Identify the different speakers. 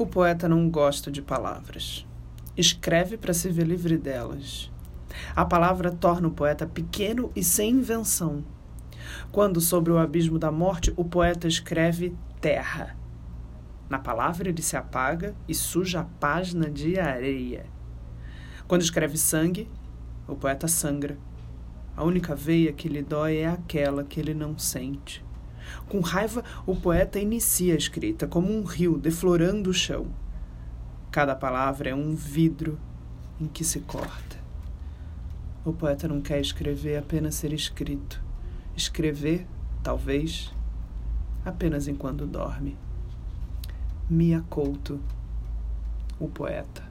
Speaker 1: O poeta não gosta de palavras. Escreve para se ver livre delas. A palavra torna o poeta pequeno e sem invenção. Quando, sobre o abismo da morte, o poeta escreve terra. Na palavra, ele se apaga e suja a página de areia. Quando escreve sangue, o poeta sangra. A única veia que lhe dói é aquela que ele não sente. Com raiva, o poeta inicia a escrita, como um rio deflorando o chão. Cada palavra é um vidro em que se corta. O poeta não quer escrever apenas ser escrito. Escrever, talvez, apenas enquanto dorme. Mia Couto, o poeta.